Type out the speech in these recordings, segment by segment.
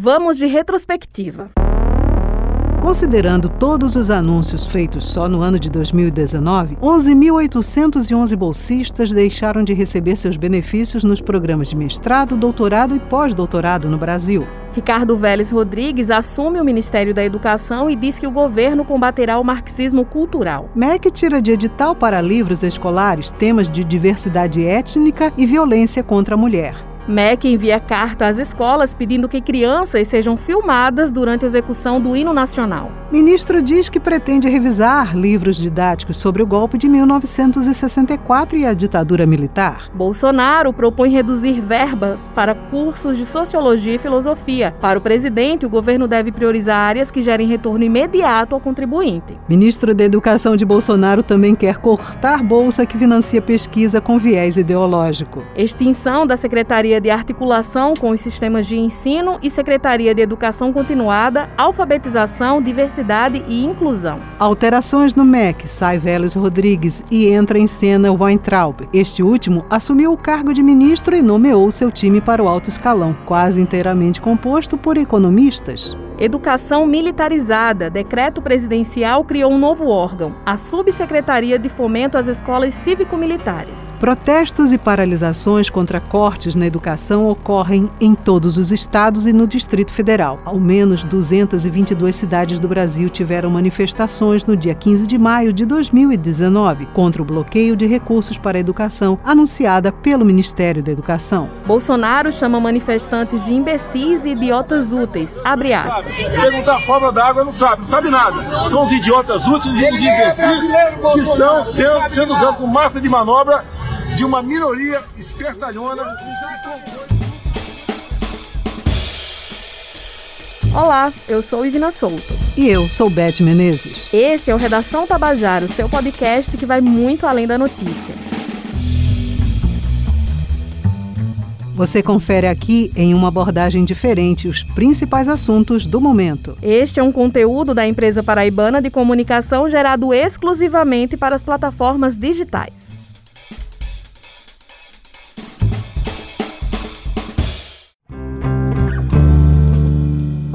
Vamos de retrospectiva. Considerando todos os anúncios feitos só no ano de 2019, 11.811 bolsistas deixaram de receber seus benefícios nos programas de mestrado, doutorado e pós-doutorado no Brasil. Ricardo Vélez Rodrigues assume o Ministério da Educação e diz que o governo combaterá o marxismo cultural. MEC tira de edital para livros escolares temas de diversidade étnica e violência contra a mulher. MEC envia carta às escolas pedindo que crianças sejam filmadas durante a execução do hino nacional. Ministro diz que pretende revisar livros didáticos sobre o golpe de 1964 e a ditadura militar. Bolsonaro propõe reduzir verbas para cursos de sociologia e filosofia. Para o presidente, o governo deve priorizar áreas que gerem retorno imediato ao contribuinte. Ministro da Educação de Bolsonaro também quer cortar bolsa que financia pesquisa com viés ideológico. Extinção da Secretaria de Articulação com os Sistemas de Ensino e Secretaria de Educação Continuada, Alfabetização, Diversidade e Inclusão. Alterações no MEC, sai Vélez Rodrigues e entra em cena o Weintraub. Este último assumiu o cargo de ministro e nomeou seu time para o alto escalão, quase inteiramente composto por economistas. Educação militarizada. Decreto presidencial criou um novo órgão, a Subsecretaria de Fomento às Escolas Cívico-Militares. Protestos e paralisações contra cortes na educação ocorrem em todos os estados e no Distrito Federal. Ao menos 222 cidades do Brasil tiveram manifestações no dia 15 de maio de 2019 contra o bloqueio de recursos para a educação anunciada pelo Ministério da Educação. Bolsonaro chama manifestantes de imbecis e idiotas úteis. Abre aspas. Perguntar a forma da água não sabe, não sabe nada. São os idiotas úteis e os imbecis que estão sendo, sendo usados como massa de manobra de uma minoria espertalhona. Olá, eu sou Ivina Souto. E eu sou Beth Menezes. Esse é o Redação Tabajara, o seu podcast que vai muito além da notícia. Você confere aqui, em uma abordagem diferente, os principais assuntos do momento. Este é um conteúdo da empresa paraibana de comunicação gerado exclusivamente para as plataformas digitais.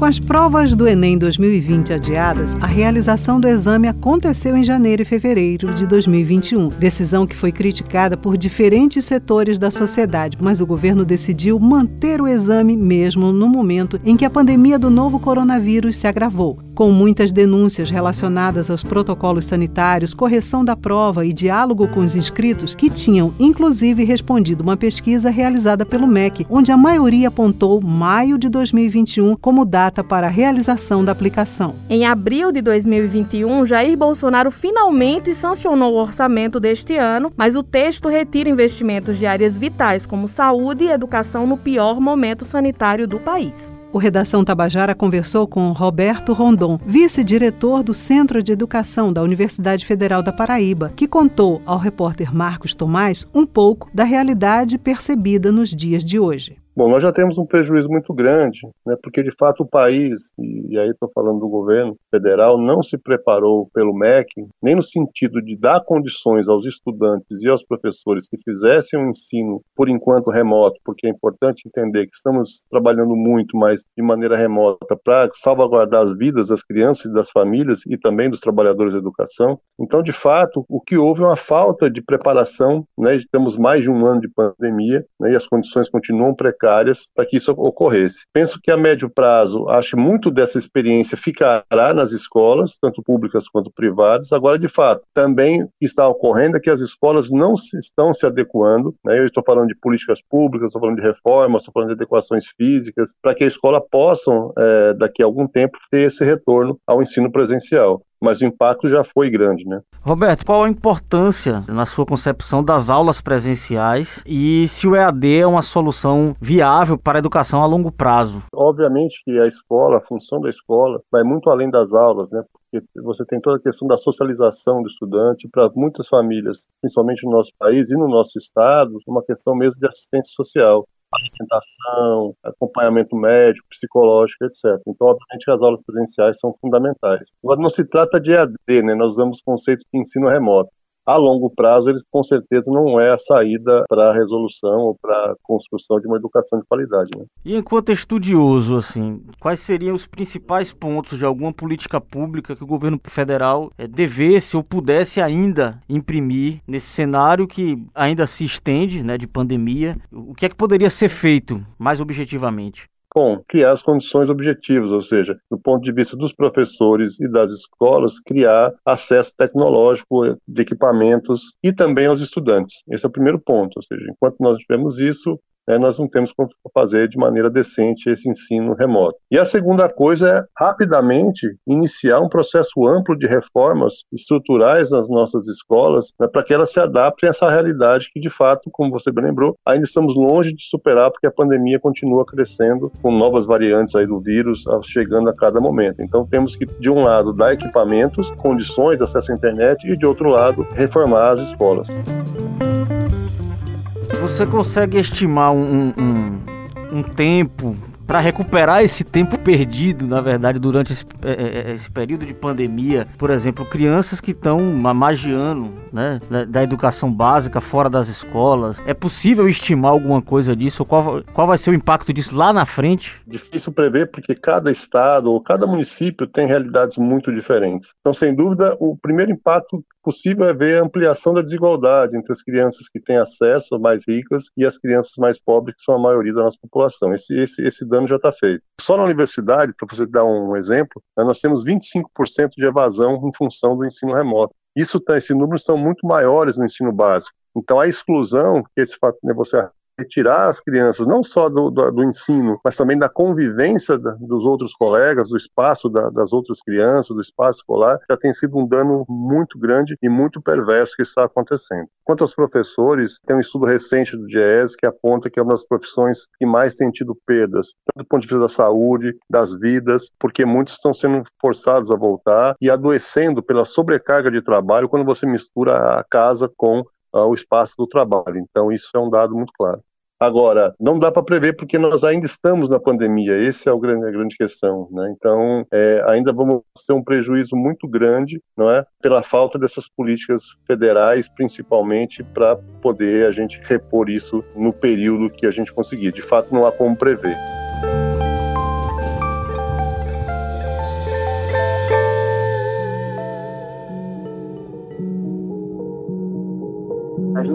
Com as provas do Enem 2020 adiadas, a realização do exame aconteceu em janeiro e fevereiro de 2021. Decisão que foi criticada por diferentes setores da sociedade, mas o governo decidiu manter o exame mesmo no momento em que a pandemia do novo coronavírus se agravou. Com muitas denúncias relacionadas aos protocolos sanitários, correção da prova e diálogo com os inscritos, que tinham inclusive respondido uma pesquisa realizada pelo MEC, onde a maioria apontou maio de 2021 como data para a realização da aplicação. Em abril de 2021, Jair Bolsonaro finalmente sancionou o orçamento deste ano, mas o texto retira investimentos de áreas vitais como saúde e educação no pior momento sanitário do país. O Redação Tabajara conversou com Roberto Rondon, vice-diretor do Centro de Educação da Universidade Federal da Paraíba, que contou ao repórter Marcos Tomás um pouco da realidade percebida nos dias de hoje. Bom, nós já temos um prejuízo muito grande, né, porque de fato o país, e aí estou falando do governo federal, não se preparou pelo MEC, nem no sentido de dar condições aos estudantes e aos professores que fizessem um ensino, por enquanto, remoto, porque é importante entender que estamos trabalhando muito, mas de maneira remota, para salvaguardar as vidas das crianças e das famílias e também dos trabalhadores da educação. Então, de fato, o que houve é uma falta de preparação, né, temos mais de um ano de pandemia, né, e as condições continuam precárias precárias para que isso ocorresse. Penso que a médio prazo, acho muito dessa experiência ficará nas escolas, tanto públicas quanto privadas. Agora, de fato, também está ocorrendo que as escolas não se estão se adequando. Né? Eu estou falando de políticas públicas, estou falando de reformas, estou falando de adequações físicas, para que a escola possam, é, daqui a algum tempo, ter esse retorno ao ensino presencial mas o impacto já foi grande, né? Roberto, qual a importância, na sua concepção, das aulas presenciais e se o EAD é uma solução viável para a educação a longo prazo? Obviamente que a escola, a função da escola, vai muito além das aulas, né? Porque você tem toda a questão da socialização do estudante para muitas famílias, principalmente no nosso país e no nosso estado, uma questão mesmo de assistência social alimentação, acompanhamento médico, psicológico, etc. Então, obviamente, as aulas presenciais são fundamentais. Agora, não se trata de EAD, né? Nós usamos o conceito de ensino remoto. A longo prazo, eles com certeza não é a saída para a resolução ou para a construção de uma educação de qualidade. Né? E enquanto estudioso, assim, quais seriam os principais pontos de alguma política pública que o governo federal é, devesse ou pudesse ainda imprimir nesse cenário que ainda se estende, né, de pandemia? O que é que poderia ser feito mais objetivamente? Bom, criar as condições objetivas, ou seja, do ponto de vista dos professores e das escolas, criar acesso tecnológico de equipamentos e também aos estudantes. Esse é o primeiro ponto, ou seja, enquanto nós tivermos isso, né, nós não temos como fazer de maneira decente esse ensino remoto. E a segunda coisa é, rapidamente, iniciar um processo amplo de reformas estruturais nas nossas escolas, né, para que elas se adaptem a essa realidade que, de fato, como você bem lembrou, ainda estamos longe de superar, porque a pandemia continua crescendo, com novas variantes aí do vírus chegando a cada momento. Então, temos que, de um lado, dar equipamentos, condições acesso à internet, e, de outro lado, reformar as escolas. Você consegue estimar um, um, um tempo para recuperar esse tempo perdido, na verdade, durante esse, é, é, é, esse período de pandemia, por exemplo, crianças que estão magiando né, da, educação básica fora das escolas, é possível estimar alguma coisa disso? Qual, qual vai ser o impacto disso lá na frente? Difícil prever, porque cada estado ou cada município tem realidades muito diferentes. Então, sem dúvida, o primeiro impacto possível é ver a ampliação da desigualdade entre as crianças que têm acesso mais ricas e as crianças mais pobres, que são a maioria da nossa população. Esse, esse, esse dano já está feito. Só na universidade, para você dar um exemplo, né, nós temos 25% de evasão em função do ensino remoto. Isso, tá, esses números são muito maiores no ensino básico. Então, a exclusão, que esse fato né, você retirar as crianças não só do, do, do ensino, mas também da convivência da, dos outros colegas, do espaço da, das outras crianças, do espaço escolar, já tem sido um dano muito grande e muito perverso que está acontecendo. Quanto aos professores, tem um estudo recente do GES que aponta que é uma das profissões que mais tem tido perdas, tanto do ponto de vista da saúde, das vidas, porque muitos estão sendo forçados a voltar e adoecendo pela sobrecarga de trabalho quando você mistura a casa com uh, o espaço do trabalho. Então, isso é um dado muito claro. Agora, não dá para prever porque nós ainda estamos na pandemia, esse é o grande, a grande questão. Né? Então, é, ainda vamos ter um prejuízo muito grande não é, pela falta dessas políticas federais, principalmente para poder a gente repor isso no período que a gente conseguir. De fato, não há como prever.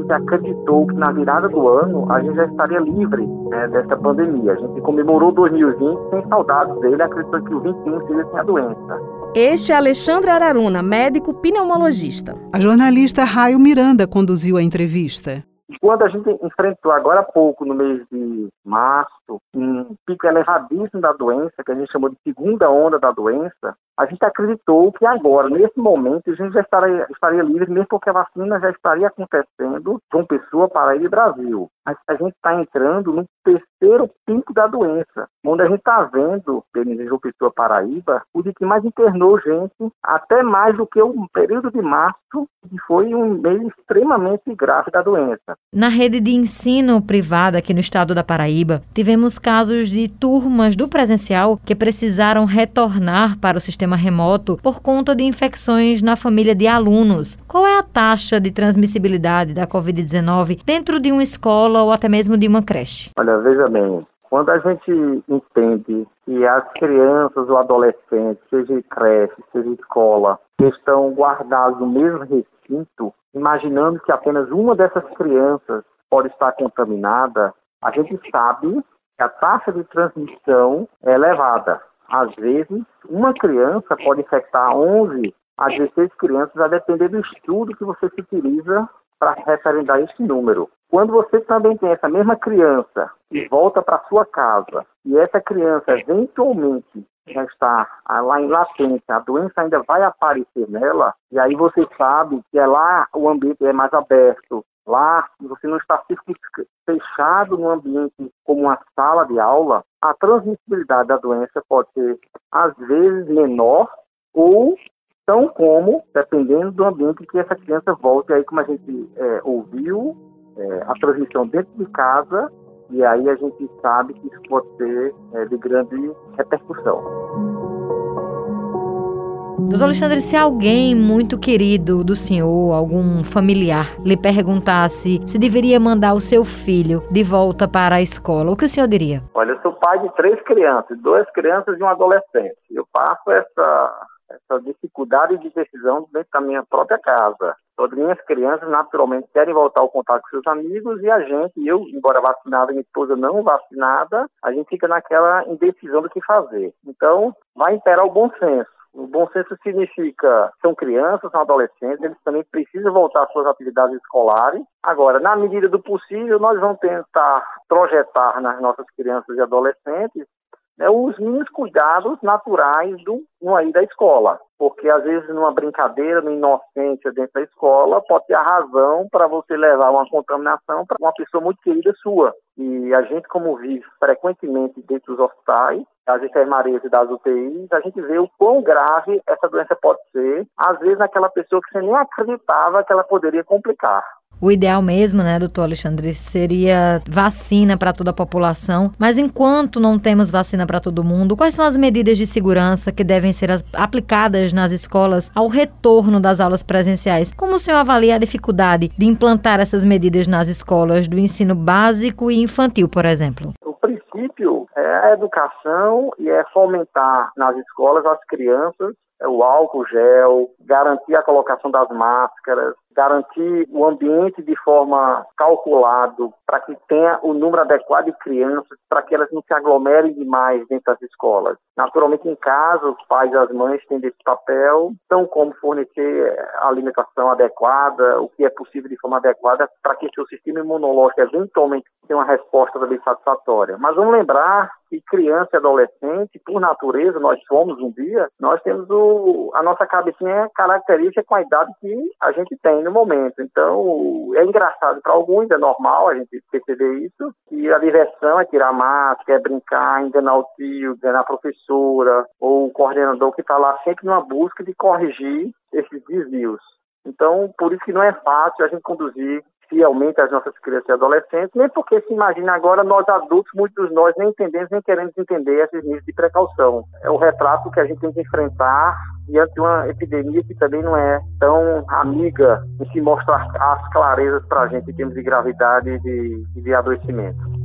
Gente acreditou que na virada do ano a gente já estaria livre né, dessa pandemia. A gente comemorou 2020 sem saudades dele, acreditando que o 21 seria sem a doença. Este é Alexandre Araruna, médico pneumologista. A jornalista Raio Miranda conduziu a entrevista. Quando a gente enfrentou agora há pouco, no mês de março, um pico elevadíssimo da doença, que a gente chamou de segunda onda da doença, a gente acreditou que agora, nesse momento, a gente já estaria, estaria livre, mesmo porque a vacina já estaria acontecendo de uma pessoa para ir Brasil. Mas a gente está entrando no terceiro pico da doença, onde a gente está vendo, pelo João Pessoa Paraíba, o de que mais internou gente, até mais do que o período de março, que foi um mês extremamente grave da doença. Na rede de ensino privada aqui no estado da Paraíba, tivemos casos de turmas do presencial que precisaram retornar para o sistema sistema remoto por conta de infecções na família de alunos. Qual é a taxa de transmissibilidade da Covid-19 dentro de uma escola ou até mesmo de uma creche? Olha, veja bem, quando a gente entende que as crianças ou adolescentes, seja em creche, seja em escola, estão guardados no mesmo recinto, imaginando que apenas uma dessas crianças pode estar contaminada, a gente sabe que a taxa de transmissão é elevada. Às vezes, uma criança pode infectar 11 a 16 crianças, a depender do estudo que você se utiliza para referendar esse número. Quando você também tem essa mesma criança e volta para sua casa, e essa criança eventualmente já está lá em latência, a doença ainda vai aparecer nela, e aí você sabe que é lá o ambiente é mais aberto, lá você não está fechado no ambiente como uma sala de aula, a transmissibilidade da doença pode ser, às vezes, menor ou tão como, dependendo do ambiente que essa criança volte. Aí, como a gente é, ouviu, é, a transmissão dentro de casa, e aí a gente sabe que isso pode ser é, de grande repercussão. Doutor Alexandre, se alguém muito querido do senhor, algum familiar, lhe perguntasse se deveria mandar o seu filho de volta para a escola, o que o senhor diria? Olha, eu sou pai de três crianças, duas crianças e um adolescente. Eu passo essa, essa dificuldade de decisão dentro da minha própria casa. Todas minhas crianças, naturalmente, querem voltar ao contato com seus amigos e a gente, eu, embora vacinada, minha esposa não vacinada, a gente fica naquela indecisão do que fazer. Então, vai imperar o bom senso. O bom senso significa são crianças, são adolescentes, eles também precisam voltar às suas atividades escolares. Agora, na medida do possível, nós vamos tentar projetar nas nossas crianças e adolescentes né, os mínimos cuidados naturais do no aí da escola. Porque às vezes numa brincadeira, numa inocência dentro da escola, pode ter a razão para você levar uma contaminação para uma pessoa muito querida sua. E a gente, como vive frequentemente dentro dos hospitais, das enfermarias e das UTIs, a gente vê o quão grave essa doença pode ser, às vezes naquela pessoa que você nem acreditava que ela poderia complicar. O ideal mesmo, né, doutor Alexandre, seria vacina para toda a população. Mas enquanto não temos vacina para todo mundo, quais são as medidas de segurança que devem ser aplicadas nas escolas ao retorno das aulas presenciais? Como o senhor avalia a dificuldade de implantar essas medidas nas escolas do ensino básico e infantil, por exemplo? O princípio é a educação e é fomentar nas escolas as crianças o álcool gel, garantir a colocação das máscaras, garantir o ambiente de forma calculado para que tenha o número adequado de crianças, para que elas não se aglomerem demais dentro das escolas. Naturalmente, em casa, os pais e as mães têm esse papel, tão como fornecer a alimentação adequada, o que é possível de forma adequada, para que seu sistema imunológico eventualmente tenha uma resposta satisfatória. Mas vamos lembrar que criança e adolescente, por natureza, nós somos um dia, nós temos o, a nossa cabecinha característica com a idade que a gente tem no momento. Então, é engraçado para alguns, é normal a gente perceber isso, que a diversão é tirar máscara, é brincar, enganar o tio, enganar a professora, ou o coordenador que está lá sempre numa busca de corrigir esses desvios. Então, por isso que não é fácil a gente conduzir fielmente as nossas crianças e adolescentes, nem porque se imagina agora nós adultos, muitos de nós nem entendemos nem queremos entender esses níveis de precaução. É o retrato que a gente tem que enfrentar diante de uma epidemia que também não é tão amiga em se mostrar as clarezas para a gente em termos de gravidade e de, de adoecimento.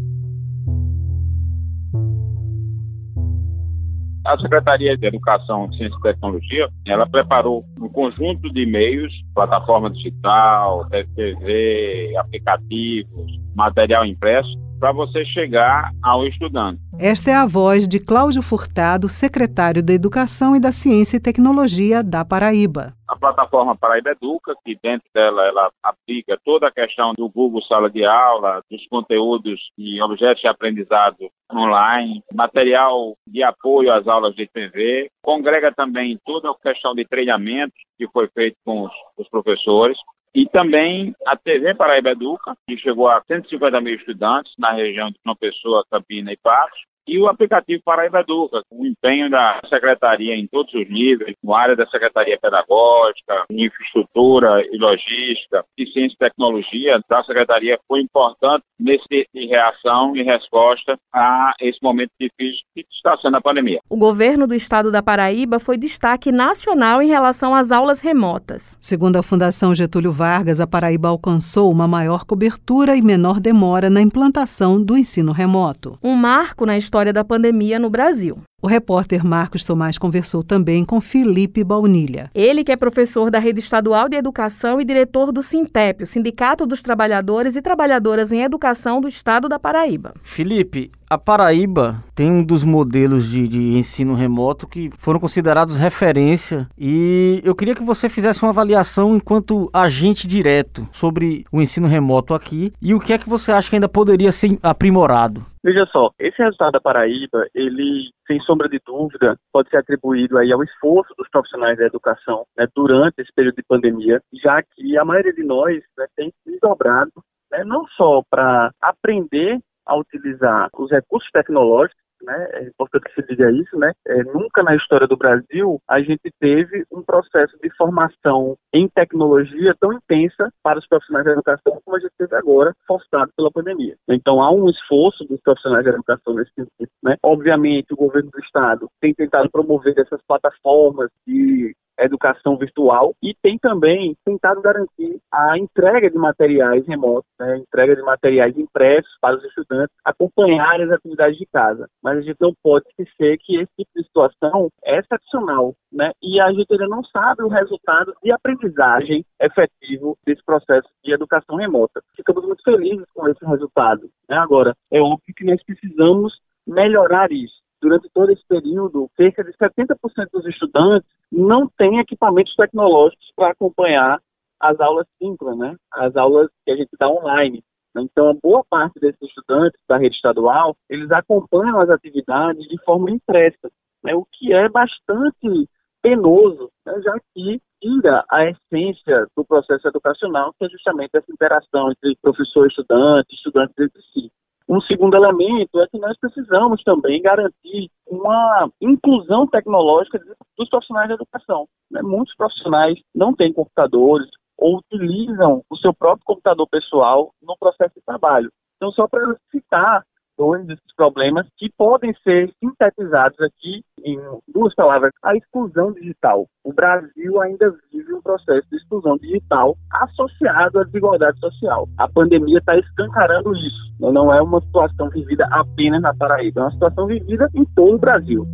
A Secretaria de Educação, Ciência e Tecnologia, ela preparou um conjunto de meios, plataforma digital, TV, aplicativos, material impresso, para você chegar ao estudante. Esta é a voz de Cláudio Furtado, secretário da Educação e da Ciência e Tecnologia da Paraíba. A plataforma Paraíba Educa, que dentro dela ela aplica toda a questão do Google Sala de Aula, dos conteúdos e objetos de aprendizado online, material de apoio às aulas de TV, congrega também toda a questão de treinamento que foi feito com os, os professores, e também a TV Paraíba Educa, que chegou a 150 mil estudantes na região de Uma Pessoa, Campina e Patos, e o aplicativo Paraíba Educa, o empenho da Secretaria em todos os níveis, na área da Secretaria Pedagógica, infraestrutura e logística, e ciência e tecnologia da Secretaria foi importante nesse de reação e resposta a esse momento difícil que está sendo a pandemia. O governo do estado da Paraíba foi destaque nacional em relação às aulas remotas. Segundo a Fundação Getúlio Vargas, a Paraíba alcançou uma maior cobertura e menor demora na implantação do ensino remoto. Um marco na história história da pandemia no Brasil. O repórter Marcos Tomás conversou também com Felipe Baunilha. Ele que é professor da Rede Estadual de Educação e diretor do Sintep, o Sindicato dos Trabalhadores e Trabalhadoras em Educação do Estado da Paraíba. Felipe, a Paraíba tem um dos modelos de, de, ensino remoto que foram considerados referência e eu queria que você fizesse uma avaliação enquanto agente direto sobre o ensino remoto aqui e o que é que você acha que ainda poderia ser aprimorado. Veja só, esse resultado da Paraíba, ele, sem sombra de dúvida, pode ser atribuído aí ao esforço dos profissionais da educação né, durante esse período de pandemia, já que a maioria de nós né, tem se dobrado né, não só para aprender a utilizar os recursos tecnológicos, né? É importante que se diga isso, né? É, nunca na história do Brasil a gente teve um processo de formação em tecnologia tão intensa para os profissionais da educação como a gente teve agora, forçado pela pandemia. Então há um esforço dos profissionais da educação nesse sentido, né? Obviamente o governo do estado tem tentado promover essas plataformas de educação virtual e tem também tentado garantir a entrega de materiais remotos, né, entrega de materiais impressos para os estudantes acompanharem as atividades de casa. Mas a gente não pode esquecer que esse tipo de situação é excepcional, né, e a gente ainda não sabe o resultado de aprendizagem efetivo desse processo de educação remota. Ficamos muito felizes com esse resultado. Né? Agora, é óbvio que nós precisamos melhorar isso durante todo esse período, cerca de 70% dos estudantes não têm equipamentos tecnológicos para acompanhar as aulas síncronas, né? as aulas que a gente dá online. Então, a boa parte desses estudantes da rede estadual, eles acompanham as atividades de forma impressa, né? o que é bastante penoso, né? já que tira a essência do processo educacional, que é justamente essa interação entre professor e estudante, estudantes entre si. Um segundo elemento é que nós precisamos também garantir uma inclusão tecnológica dos profissionais da educação. Né? Muitos profissionais não têm computadores ou utilizam o seu próprio computador pessoal no processo de trabalho. Então, só para citar dois desses problemas que podem ser sintetizados aqui em duas palavras: a exclusão digital. O Brasil ainda vive um processo de exclusão digital associado à desigualdade social. A pandemia está escancarando isso. Não é uma situação vivida apenas na Paraíba, é uma situação vivida em todo o Brasil.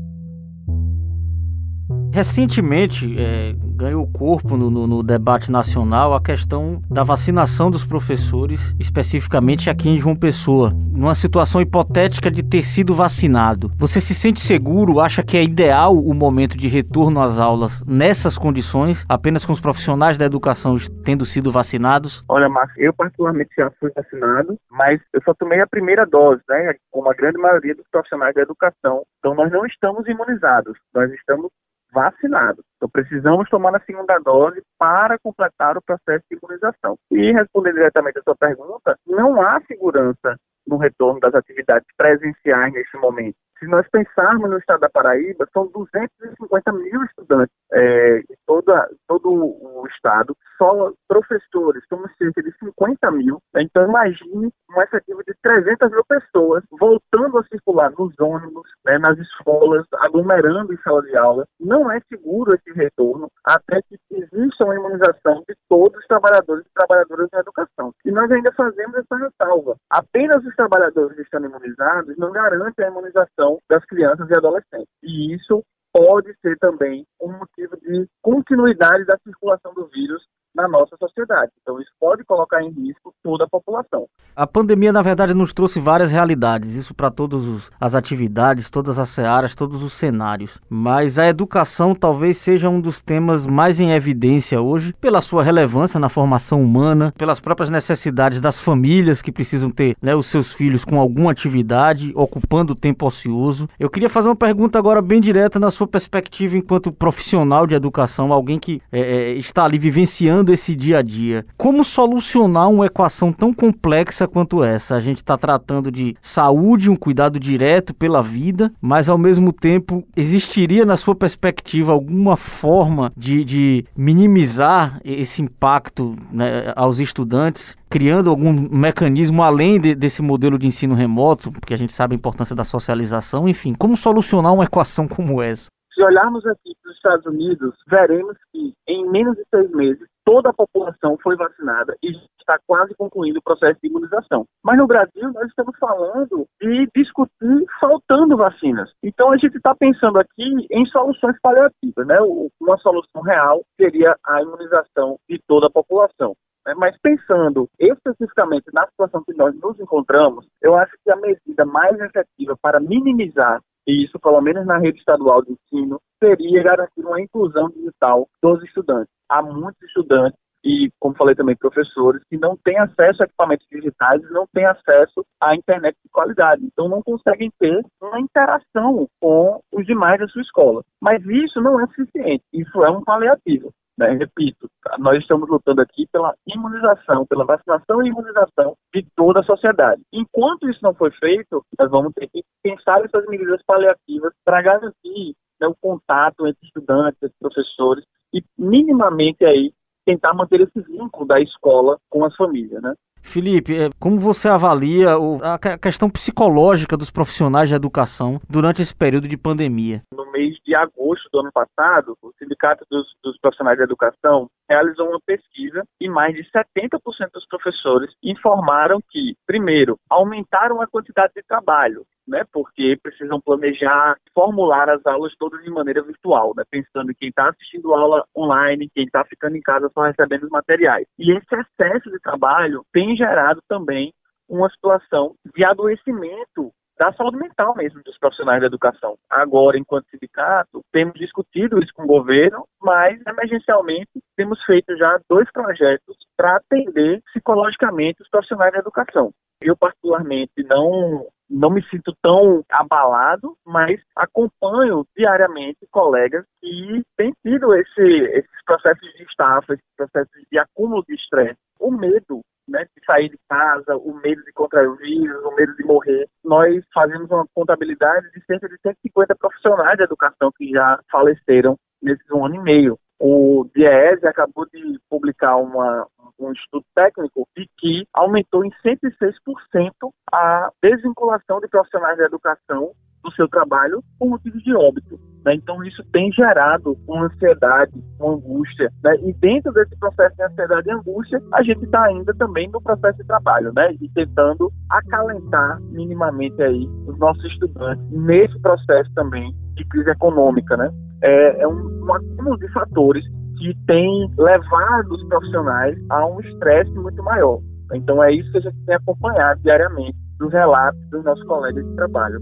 Recentemente é, ganhou corpo no, no, no, debate nacional a questão da vacinação dos professores, especificamente aqui em João Pessoa, numa situação hipotética de ter sido vacinado. Você se sente seguro? Acha que é ideal o momento de retorno às aulas nessas condições, apenas com os profissionais da educação tendo sido vacinados? Olha, Márcio, eu particularmente já fui vacinado, mas eu só tomei a primeira dose, né? Como a grande maioria dos profissionais da educação. Então nós não estamos imunizados, nós estamos vacinados. Então, precisamos tomar a segunda dose para completar o processo de imunização. E respondendo diretamente a sua pergunta, não há segurança no retorno das atividades presenciais neste momento. Se nós pensarmos no estado da Paraíba, são 250 mil estudantes é, em toda, todo o estado, só professores, somos cerca de 50 mil. Então, imagine um efetivo de 300 mil pessoas voltando a circular nos ônibus, né, nas escolas, aglomerando em sala de aula. Não é seguro esse retorno até que exista uma imunização de todos os trabalhadores e trabalhadoras da educação. E nós ainda fazemos essa ressalva. Apenas os trabalhadores estando imunizados não garantem a imunização das crianças e adolescentes. E isso pode ser também um motivo de continuidade da circulação do vírus na nossa sociedade. Então, isso pode colocar em risco toda a população. A pandemia, na verdade, nos trouxe várias realidades, isso para todas as atividades, todas as searas, todos os cenários. Mas a educação talvez seja um dos temas mais em evidência hoje, pela sua relevância na formação humana, pelas próprias necessidades das famílias que precisam ter né, os seus filhos com alguma atividade, ocupando o tempo ocioso. Eu queria fazer uma pergunta agora bem direta na sua perspectiva enquanto profissional de educação, alguém que é, é está ali vivenciando esse dia a dia. Como solucionar uma equação tão complexa quanto essa? A gente está tratando de saúde, um cuidado direto pela vida, mas ao mesmo tempo existiria, na sua perspectiva, alguma forma de, de minimizar esse impacto né, aos estudantes? criando algum mecanismo além de, desse modelo de ensino remoto, porque a gente sabe a importância da socialização, enfim, como solucionar uma equação como essa? Se olharmos aqui para os Estados Unidos, veremos que em menos de seis meses toda a população foi vacinada e está quase concluindo o processo de imunização. Mas no Brasil, nós estamos falando de discutir faltando vacinas. Então, a gente está pensando aqui em soluções paliativas, né? Uma solução real seria a imunização de toda a população. Né? Mas pensando especificamente na situação que nós nos encontramos, eu acho que a medida mais efetiva para minimizar isso, pelo menos na rede estadual de ensino, seria garantir uma inclusão digital dos estudantes. Há muitos estudantes e, como falei também, professores que não têm acesso a equipamentos digitais e não têm acesso à internet de qualidade. Então, não conseguem ter uma interação com os demais da sua escola. Mas isso não é suficiente. Isso é um paliativo. Né? Repito, nós estamos lutando aqui pela imunização, pela vacinação e imunização de toda a sociedade. Enquanto isso não foi feito, nós vamos ter que pensar essas medidas paliativas para garantir né, o contato entre estudantes, entre professores e minimamente aí tentar manter esse vínculo da escola com as famílias, né? Felipe, é, como você avalia a questão psicológica dos profissionais de educação durante esse período de pandemia? No mês de agosto do ano passado, o Sindicato dos, dos Profissionais da Educação realizou uma pesquisa e mais de 70% dos professores informaram que, primeiro, aumentaram a quantidade de trabalho, né, porque precisam planejar, formular as aulas todas de maneira virtual, né, pensando em quem está assistindo aula online, quem está ficando em casa só recebendo os materiais. E esse excesso de trabalho tem gerado também uma situação de adoecimento da saúde mental mesmo dos profissionais da educação. Agora, enquanto sindicato, temos discutido isso com o governo, mas emergencialmente temos feito já dois projetos para atender psicologicamente os profissionais da educação. Eu particularmente não não me sinto tão abalado, mas acompanho diariamente colegas que têm tido esse, esses processos de estafa, esses processos de acúmulo de estresse. O medo né, de sair de casa, o medo de contrair o vírus, o medo de morrer. Nós fazemos uma contabilidade de cerca de 150 profissionais de educação que já faleceram nesses um ano e meio. O DIEESE acabou de publicar uma, um estudo técnico de que aumentou em 106% a desvinculação de profissionais da educação do seu trabalho por motivos de óbito. Né? Então, isso tem gerado uma ansiedade, uma angústia. Né? E dentro desse processo de ansiedade e angústia, a gente está ainda também no processo de trabalho, né? E tentando acalentar minimamente aí os nossos estudantes nesse processo também de crise econômica, né? É, é um, um acúmulo de fatores que tem levado os profissionais a um estresse muito maior. Então, é isso que a gente tem acompanhado diariamente dos relatos dos nossos colegas de trabalho.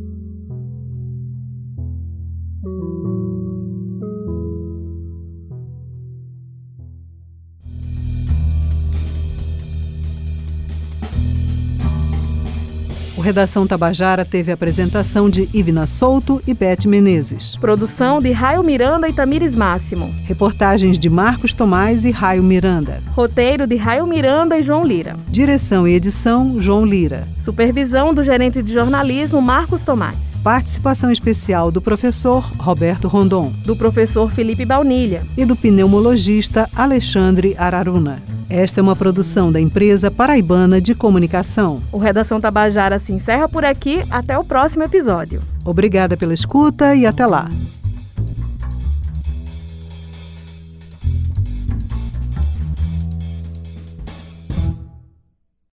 Redação Tabajara teve a apresentação de Ivna Souto e Beth Menezes. Produção de Raio Miranda e Tamires Máximo. Reportagens de Marcos Tomás e Raio Miranda. Roteiro de Raio Miranda e João Lira. Direção e edição João Lira. Supervisão do gerente de jornalismo Marcos Tomás. Participação especial do professor Roberto Rondon. Do professor Felipe Baunilha. E do pneumologista Alexandre Araruna. Esta é uma produção da empresa paraibana de comunicação. O Redação Tabajara se encerra por aqui. Até o próximo episódio. Obrigada pela escuta e até lá.